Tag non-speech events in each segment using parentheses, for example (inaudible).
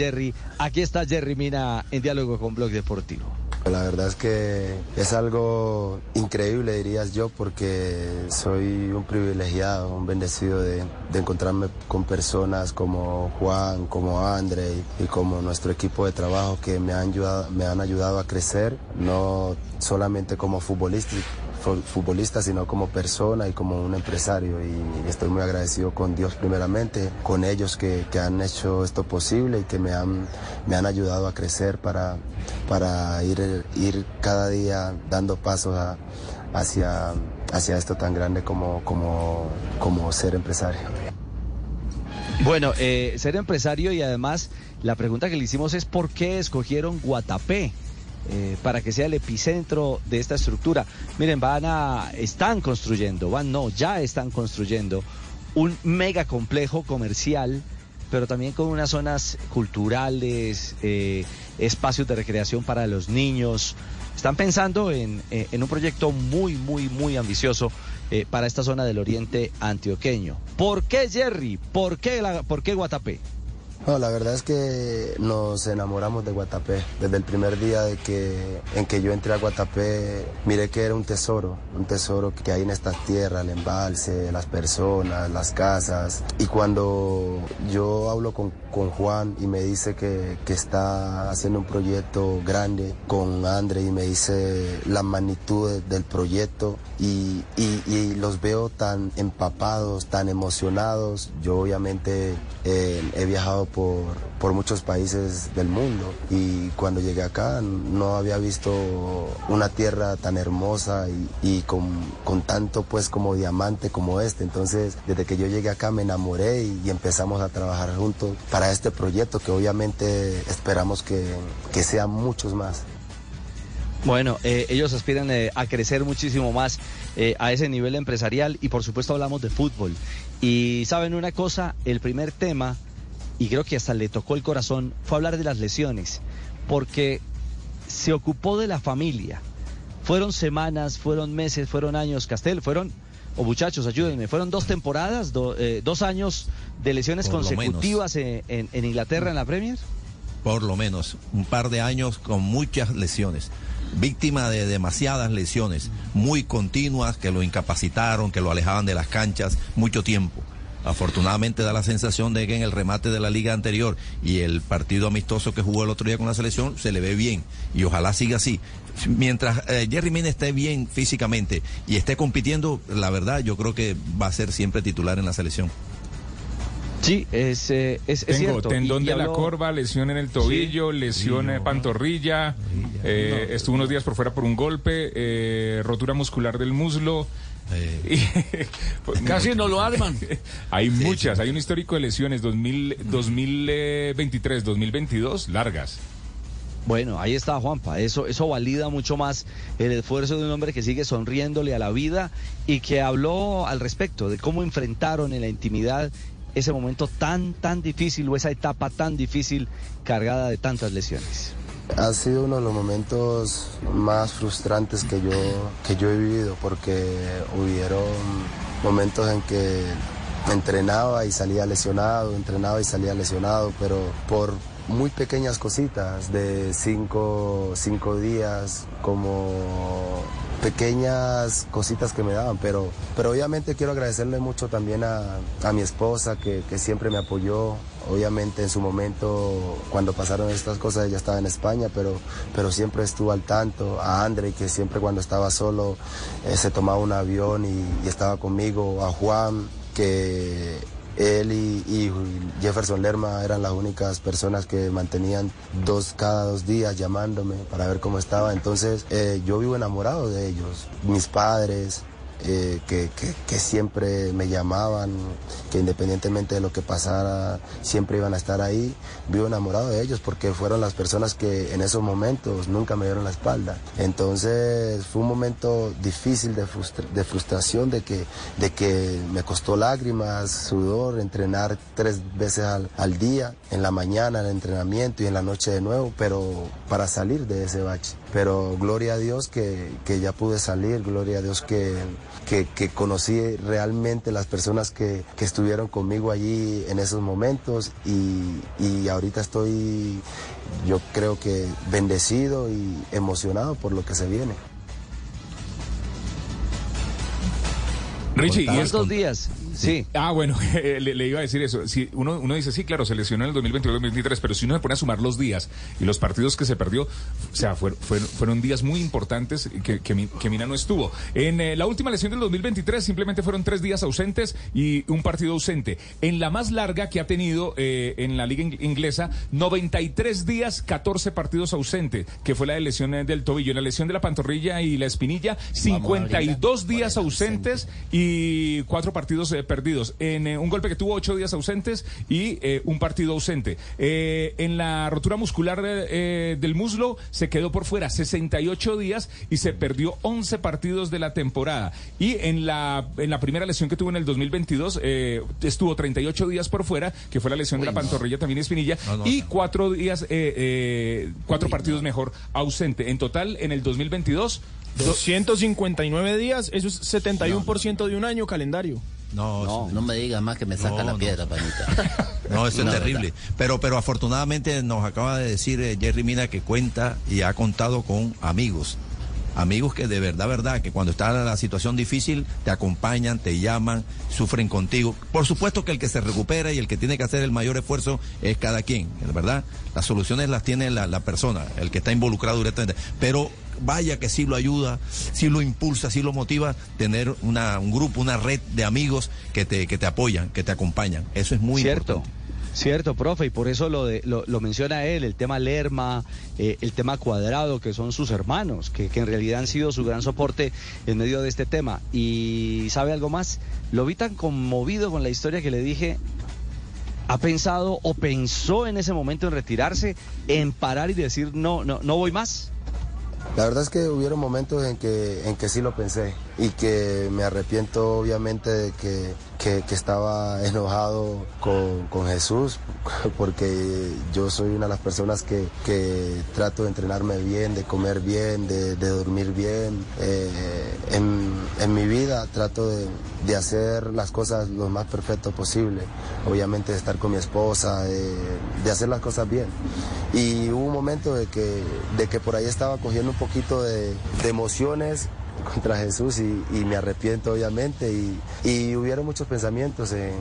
Jerry. Aquí está Jerry Mina en diálogo con Blog Deportivo. La verdad es que es algo increíble, dirías yo, porque soy un privilegiado, un bendecido de, encontrarme con personas como Juan, como André y, como nuestro equipo de trabajo que me han ayudado, me han ayudado a crecer, no solamente como futbolista, futbolista, sino como persona y como un empresario. Y estoy muy agradecido con Dios primeramente, con ellos que, que han hecho esto posible y que me han, me han ayudado a crecer para, para ir, ir cada día dando pasos hacia, hacia esto tan grande como, como, como ser empresario. Bueno, eh, ser empresario y además la pregunta que le hicimos es ¿por qué escogieron Guatapé? Eh, para que sea el epicentro de esta estructura. Miren, van a, están construyendo, van no, ya están construyendo un mega complejo comercial, pero también con unas zonas culturales, eh, espacios de recreación para los niños. Están pensando en, eh, un proyecto muy, muy, muy ambicioso para esta zona del oriente antioqueño. ¿Por qué Jerry? ¿Por qué, la, por qué Guatapé? No, la verdad es que nos enamoramos de Guatapé. Desde el primer día de que, en que yo entré a Guatapé, miré que era un tesoro, un tesoro que hay en esta tierra, el embalse, las personas, las casas. Y cuando yo hablo con, con Juan y me dice que, que, está haciendo un proyecto grande con André y me dice la magnitud del proyecto y, y, y los veo tan empapados, tan emocionados, yo obviamente eh, he viajado por, por muchos países del mundo y cuando llegué acá no había visto una tierra tan hermosa y, con, con, tanto pues como diamante como este. Entonces desde que yo llegué acá me enamoré y, empezamos a trabajar juntos para este proyecto que obviamente esperamos que, que sean muchos más. Bueno, eh, ellos aspiran eh, a crecer muchísimo más eh, a ese nivel empresarial y por supuesto hablamos de fútbol. Y saben una cosa, el primer tema y creo que hasta le tocó el corazón, fue hablar de las lesiones, porque se ocupó de la familia. Fueron semanas, fueron meses, fueron años, Castel, fueron, o muchachos, ayúdenme, fueron dos temporadas, eh, dos años de lesiones consecutivas en, en Inglaterra en la Premier. Por lo menos, un par de años con muchas lesiones víctima de demasiadas lesiones muy continuas que lo incapacitaron, que lo alejaban de las canchas mucho tiempo. Afortunadamente da la sensación de que en el remate de la liga anterior y el partido amistoso que jugó el otro día con la selección se le ve bien y ojalá siga así. Mientras eh, Jerry Mina esté bien físicamente y esté compitiendo, la verdad yo creo que va a ser siempre titular en la selección. Sí, es, eh, es, Tengo tendón de la corva, lesión en el tobillo, lesión en pantorrilla, eh, estuvo unos días por fuera por un golpe, rotura muscular del muslo, eh, (laughs) Casi no lo arman. (laughs) hay muchas, hay un histórico de lesiones 2000, 2023, 2022, largas. Bueno, ahí está Juanpa, eso, eso valida mucho más el esfuerzo de un hombre que sigue sonriéndole a la vida y que habló al respecto de cómo enfrentaron en la intimidad ese momento tan, tan difícil o esa etapa tan difícil cargada de tantas lesiones. Ha sido uno de los momentos más frustrantes que yo, que yo he vivido porque hubieron momentos en que entrenaba y salía lesionado, entrenaba y salía lesionado, pero por muy pequeñas cositas de cinco, cinco días, como pequeñas cositas que me daban, pero, pero obviamente quiero agradecerle mucho también a, mi esposa que, siempre me apoyó. Obviamente en su momento, cuando pasaron estas cosas, ella estaba en España, pero, pero siempre estuvo al tanto. A André, que siempre cuando estaba solo eh, se tomaba un avión y, y estaba conmigo. A Juan, que él y, Jefferson Lerma eran las únicas personas que mantenían dos cada dos días llamándome para ver cómo estaba. Entonces eh, yo vivo enamorado de ellos. Mis padres, eh, que, siempre me llamaban, que independientemente de lo que pasara, siempre iban a estar ahí. Vivo enamorado de ellos porque fueron las personas que en esos momentos nunca me dieron la espalda. Entonces fue un momento difícil de, de frustración, de que, de que me costó lágrimas, sudor, entrenar tres veces al, al día, en la mañana, el entrenamiento y en la noche de nuevo, pero para salir de ese bache. pero gloria a Dios que, ya pude salir, gloria a Dios que, que, conocí realmente las personas que, estuvieron conmigo allí en esos momentos y, y ahorita estoy yo creo que bendecido y emocionado por lo que se viene. Richie, ¿y estos días? Sí. Ah, bueno, (laughs) le, iba a decir eso. Si uno, uno dice, sí, claro, se lesionó en el 2022-2023, pero si uno se pone a sumar los días y los partidos que se perdió, o sea, fueron, días muy importantes que, que, Mina no estuvo. En eh, la última lesión del 2023 simplemente fueron tres días ausentes y un partido ausente. En la más larga que ha tenido eh, en la liga inglesa, 93 días, 14 partidos ausentes, que fue la de lesión eh, del tobillo. En la lesión de la pantorrilla y la espinilla, 52 días ausentes y cuatro partidos perdidos. En eh, un golpe que tuvo ocho días ausentes y eh, un partido ausente. Eh, en la rotura muscular del muslo se quedó por fuera 68 días y se perdió 11 partidos de la temporada. Y en la, en la primera lesión que tuvo en el 2022 estuvo 38 días por fuera, que fue la lesión de la pantorrilla también espinilla, y cuatro días, cuatro partidos mejor ausente. En total, en el 2022... 259 días, eso es 71% de un año calendario. No, no, me digas más que me saca la piedra, panita. (laughs) No, eso es terrible. Pero, pero afortunadamente nos acaba de decir eh, Jerry Mina que cuenta y ha contado con amigos. Amigos que de verdad, verdad, que cuando está la situación difícil te acompañan, te llaman, sufren contigo. Por supuesto que el que se recupera y el que tiene que hacer el mayor esfuerzo es cada quien, ¿verdad? Las soluciones las tiene la, la persona, el que está involucrado directamente. Pero vaya que sí lo ayuda, sí lo impulsa, sí lo motiva tener una, un grupo, una red de amigos que te, que te apoyan, que te acompañan. Eso es muy Cierto. Cierto, profe, y por eso lo, de, lo, menciona él, el tema Lerma, eh, el tema Cuadrado, que son sus hermanos, que, que, en realidad han sido su gran soporte en medio de este tema. Y ¿sabe algo más? Lo vi tan conmovido con la historia que le dije, ¿ha pensado o pensó en ese momento en retirarse, en parar y decir, no, no, no voy más? La verdad es que hubieron momentos en que, en que sí lo pensé y que me arrepiento obviamente de que, estaba enojado con, Jesús (laughs) porque yo soy una de las personas que, trato de entrenarme bien, de comer bien, de, dormir bien. Eh, en, mi vida trato de, hacer las cosas lo más perfecto posible. Obviamente de estar con mi esposa, de hacer las cosas bien. Y hubo un momento de que, de que por ahí estaba cogiendo un poquito de, emociones contra Jesús y, me arrepiento obviamente y, hubieron muchos pensamientos en,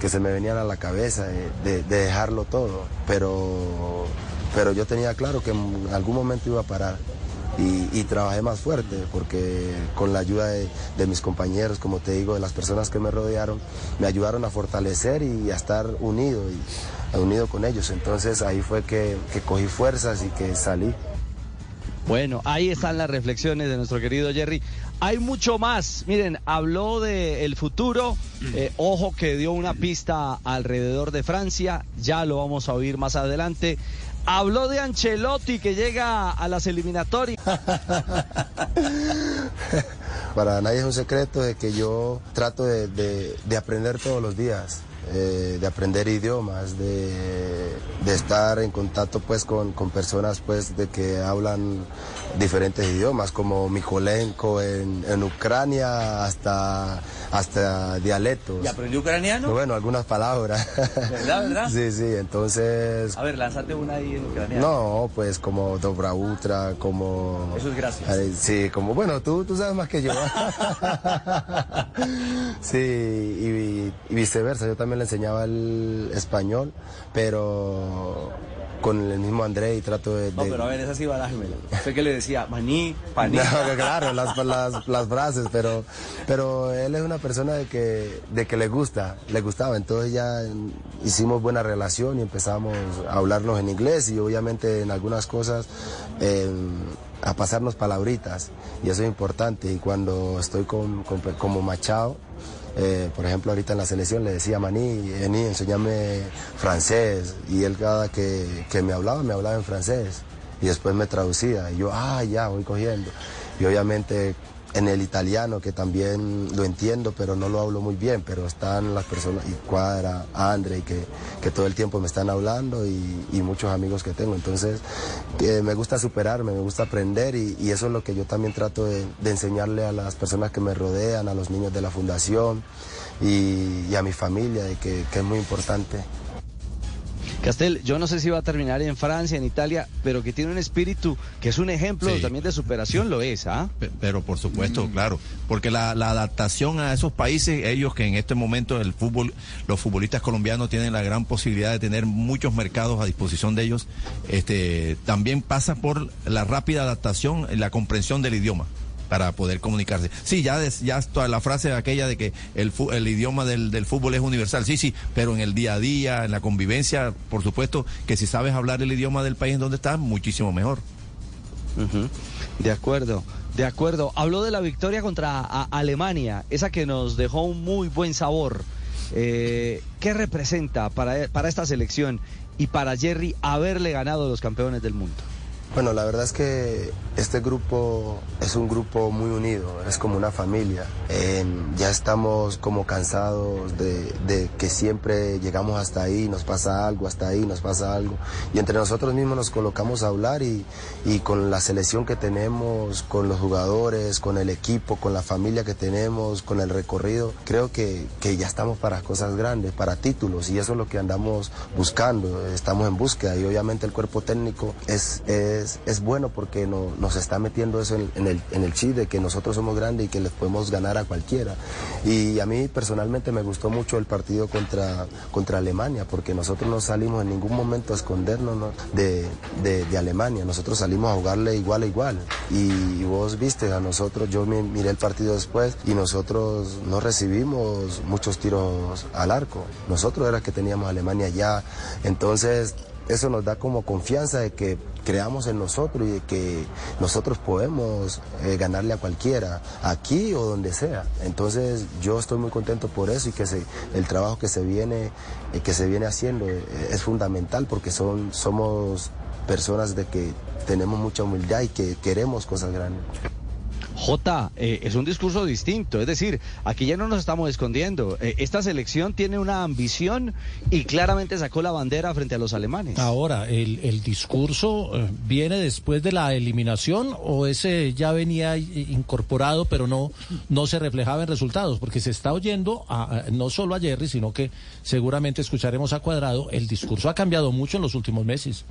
que se me venían a la cabeza de, dejarlo todo, pero, pero yo tenía claro que en algún momento iba a parar. Y, trabajé más fuerte porque con la ayuda de, mis compañeros, como te digo, de las personas que me rodearon, me ayudaron a fortalecer y a estar unido y unido con ellos. Entonces ahí fue que cogí fuerzas y que salí. Bueno, ahí están las reflexiones de nuestro querido Jerry. Hay mucho más. Miren, habló del futuro. Eh, ojo que dio una pista alrededor de Francia. Ya lo vamos a oír más adelante. Habló de Ancelotti que llega a las eliminatorias. (laughs) Para nadie es un secreto de que yo trato de aprender todos los días. Eh, de aprender idiomas, de, estar en contacto pues con, personas pues de que hablan diferentes idiomas, como Mikolenko en, en Ucrania hasta hasta dialectos. ¿Y aprendió ucraniano? Bueno, algunas palabras. ¿Verdad, verdad? sí, sí, entonces... A ver, lánzate una ahí en ucraniano. No, pues como Dobra Utra, como... Eso es gracias. Sí, como, bueno, tú, tú sabes más que yo. (laughs) sí, y, y viceversa, yo también le enseñaba el español, pero con el mismo André y trato de... No, pero a ver, esa sí barájemela. Sé que le decía maní, paní. (laughs) claro, las, las, las, frases, pero, pero él es una persona de que, de que le gusta, le gustaba. Entonces ya hicimos buena relación y empezamos a hablarnos en inglés y obviamente en algunas cosas... a pasarnos palabritas y eso es importante y cuando estoy con, como Machado eh, por ejemplo, ahorita en la selección le decía a Maní, Ení, enséñame francés. Y él cada que, que, me hablaba, me hablaba en francés. Y después me traducía. Y yo, ah, ya, voy cogiendo. Y obviamente en el italiano, que también lo entiendo, pero no lo hablo muy bien, pero están las personas, y Cuadra, Andre, que, que todo el tiempo me están hablando y, muchos amigos que tengo. Entonces, eh, me gusta superarme, me gusta aprender y, eso es lo que yo también trato de, enseñarle a las personas que me rodean, a los niños de la fundación y, a mi familia, de que es muy importante. Castel, yo no sé si va a terminar en Francia, en Italia, pero que tiene un espíritu que es un ejemplo sí. también de superación, lo es, ¿ah? Pero por supuesto, mm. claro, porque la, la, adaptación a esos países, ellos que en este momento el fútbol, los futbolistas colombianos tienen la gran posibilidad de tener muchos mercados a disposición de ellos, este, también pasa por la rápida adaptación, la comprensión del idioma para poder comunicarse. Sí, ya, ya toda la frase aquella de que el, idioma del, fútbol es universal, sí, sí, pero en el día a día, en la convivencia, por supuesto que si sabes hablar el idioma del país en donde estás, muchísimo mejor. De acuerdo. De acuerdo, habló de la victoria contra Alemania, esa que nos dejó un muy buen sabor. Eh, ¿Qué representa para, esta selección y para Jerry haberle ganado los campeones del mundo? Bueno, la verdad es que este grupo es un grupo muy unido, es como una familia. Eh, ya estamos como cansados de, de, que siempre llegamos hasta ahí, nos pasa algo, hasta ahí nos pasa algo. Y entre nosotros mismos nos colocamos a hablar y, y con la selección que tenemos, con los jugadores, con el equipo, con la familia que tenemos, con el recorrido, creo que, que ya estamos para cosas grandes, para títulos y eso es lo que andamos buscando, estamos en búsqueda y obviamente el cuerpo técnico es, es es, bueno porque no, nos está metiendo eso en, el, en el chip de que nosotros somos grandes y que les podemos ganar a cualquiera. Y a mí personalmente me gustó mucho el partido contra, contra Alemania porque nosotros no salimos en ningún momento a escondernos ¿no? de, de, Alemania, nosotros salimos a jugarle igual a igual. Y, vos viste a nosotros, yo me, miré el partido después y nosotros no recibimos muchos tiros al arco. Nosotros era que teníamos Alemania ya. Entonces eso nos da como confianza de que creamos en nosotros y de que nosotros podemos eh, ganarle a cualquiera, aquí o donde sea. Entonces yo estoy muy contento por eso y que el trabajo que se viene, eh, que se viene haciendo eh, es fundamental porque son, somos personas de que tenemos mucha humildad y que queremos cosas grandes. J, eh, es un discurso distinto, es decir, aquí ya no nos estamos escondiendo. Eh, esta selección tiene una ambición y claramente sacó la bandera frente a los alemanes. Ahora, ¿el, el discurso eh, viene después de la eliminación o ese ya venía incorporado pero no, no se reflejaba en resultados? Porque se está oyendo a, no solo a Jerry, sino que seguramente escucharemos a Cuadrado, el discurso ha cambiado mucho en los últimos meses.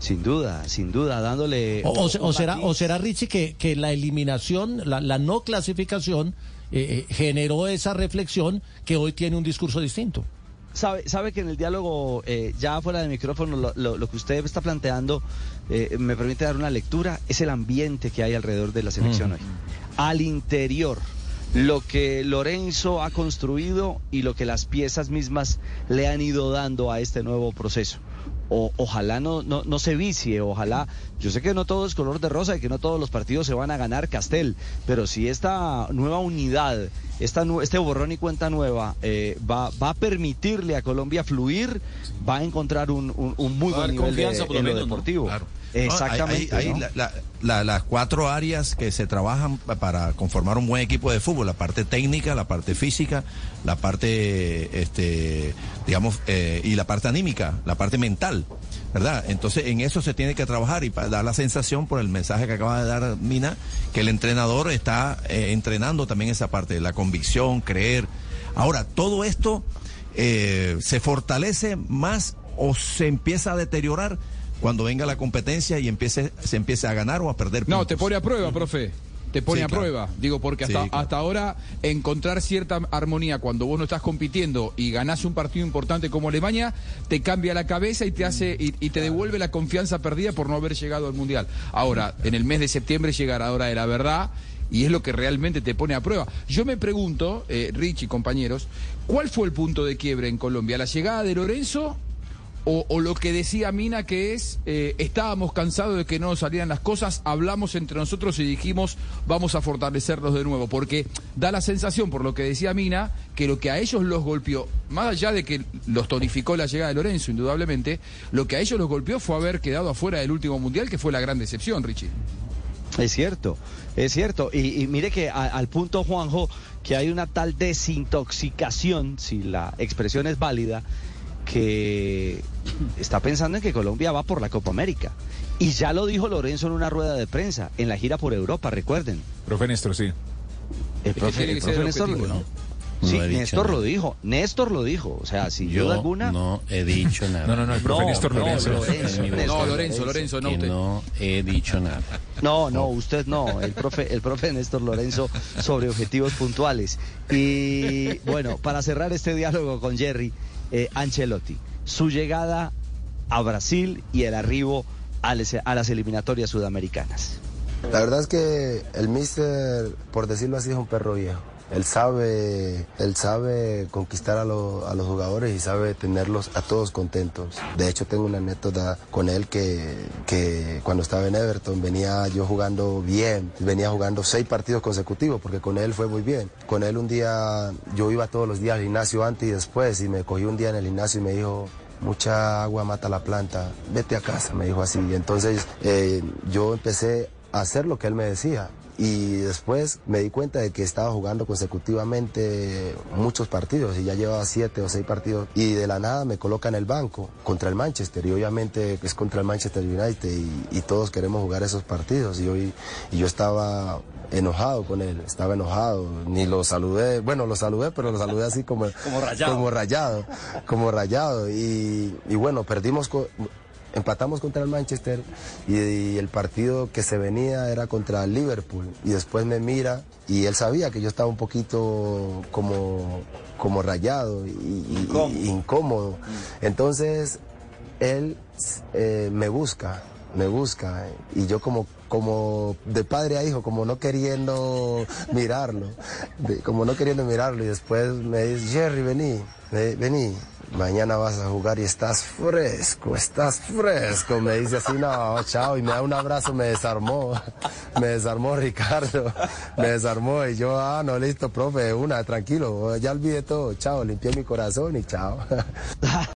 Sin duda, sin duda, dándole... O, o, o será, o será Richie que, que la eliminación, la, la no clasificación, eh, eh, generó esa reflexión que hoy tiene un discurso distinto. Sabe, sabe que en el diálogo, eh, ya fuera de micrófono, lo, lo, lo, que usted está planteando eh, me permite dar una lectura, es el ambiente que hay alrededor de la selección mm. hoy. Al interior, lo que Lorenzo ha construido y lo que las piezas mismas le han ido dando a este nuevo proceso o, ojalá no, no, no, se vicie, ojalá, yo sé que no todo es color de rosa y que no todos los partidos se van a ganar Castel, pero si esta nueva unidad, esta, este borrón y cuenta nueva eh, va, va a permitirle a Colombia fluir, va a encontrar un, un, un muy buen nivel de, en lo deportivo. ¿no? Claro. Exactamente. No, hay, hay, ¿no? la, la, la, las cuatro áreas que se trabajan para conformar un buen equipo de fútbol: la parte técnica, la parte física, la parte, este, digamos, eh, y la parte anímica, la parte mental. ¿Verdad? Entonces en eso se tiene que trabajar y dar la sensación por el mensaje que acaba de dar Mina, que el entrenador está eh, entrenando también esa parte, la convicción, creer. Ahora, todo esto eh, se fortalece más o se empieza a deteriorar cuando venga la competencia y empiece, se empiece a ganar o a perder. Puntos. No, te pone a prueba, profe. Te pone sí, a claro. prueba. Digo, porque hasta, sí, claro. hasta ahora encontrar cierta armonía cuando vos no estás compitiendo y ganás un partido importante como Alemania, te cambia la cabeza y te hace y, y te devuelve la confianza perdida por no haber llegado al Mundial. Ahora, en el mes de septiembre llegará la hora de la verdad y es lo que realmente te pone a prueba. Yo me pregunto, eh, Rich y compañeros, ¿cuál fue el punto de quiebre en Colombia? ¿La llegada de Lorenzo o, lo que decía Mina que es, eh, estábamos cansados de que no nos salieran las cosas, hablamos entre nosotros y dijimos vamos a fortalecerlos de nuevo, porque da la sensación, por lo que decía Mina, que lo que a ellos los golpeó, más allá de que los tonificó la llegada de Lorenzo, indudablemente, lo que a ellos los golpeó fue haber quedado afuera del último mundial, que fue la gran decepción, Richie. Es cierto, es cierto. Y, mire que al punto, Juanjo, que hay una tal desintoxicación, si la expresión es válida, que está pensando en que Colombia va por la Copa América. Y ya lo dijo Lorenzo en una rueda de prensa, en la gira por Europa, recuerden. Profe Néstor, sí. El profe, Néstor, ¿no? Sí, Néstor lo dijo. Néstor lo dijo. O sea, si yo alguna. No he dicho nada. No, no, no, el profe Néstor Lorenzo. No, Lorenzo, Lorenzo, no. No he dicho nada. No, no, usted no. El profe, el profe Néstor Lorenzo sobre objetivos puntuales. Y bueno, para cerrar este diálogo con Jerry, eh, Ancelotti, su llegada a Brasil y el arribo a las eliminatorias sudamericanas. La verdad es que el mister, por decirlo así, es un perro viejo. Él sabe, él sabe conquistar a, los jugadores y sabe tenerlos a todos contentos. De hecho, tengo una anécdota con él que, que cuando estaba en Everton venía yo jugando bien, venía jugando seis partidos consecutivos porque con él fue muy bien. Con él un día, yo iba todos los días al gimnasio antes y después y me cogí un día en el gimnasio y me dijo, mucha agua mata la planta, vete a casa, me dijo así. Entonces eh, yo empecé a hacer lo que él me decía y después me di cuenta de que estaba jugando consecutivamente muchos partidos y ya llevaba siete o seis partidos y de la nada me coloca en el banco contra el Manchester y obviamente es contra el Manchester United y, todos queremos jugar esos partidos y hoy y yo estaba enojado con él, estaba enojado, ni lo saludé, bueno, lo saludé, pero lo saludé así como, (laughs) como rayado, como rayado, como rayado y, y bueno, perdimos, empatamos contra el Manchester y, el partido que se venía era contra el Liverpool. Y después me mira y él sabía que yo estaba un poquito como, como rayado y, incómodo. Entonces él eh, me busca, me busca. Y yo como como de padre a hijo, como no queriendo mirarlo, como no queriendo mirarlo. Y después me dice, Jerry, vení, vení, mañana vas a jugar y estás fresco, estás fresco. Me dice así, no, chao, y me da un abrazo, me desarmó, me desarmó Ricardo, me desarmó y yo, ah, no, listo, profe, una, tranquilo, ya olvidé todo, chao, limpié mi corazón y chao.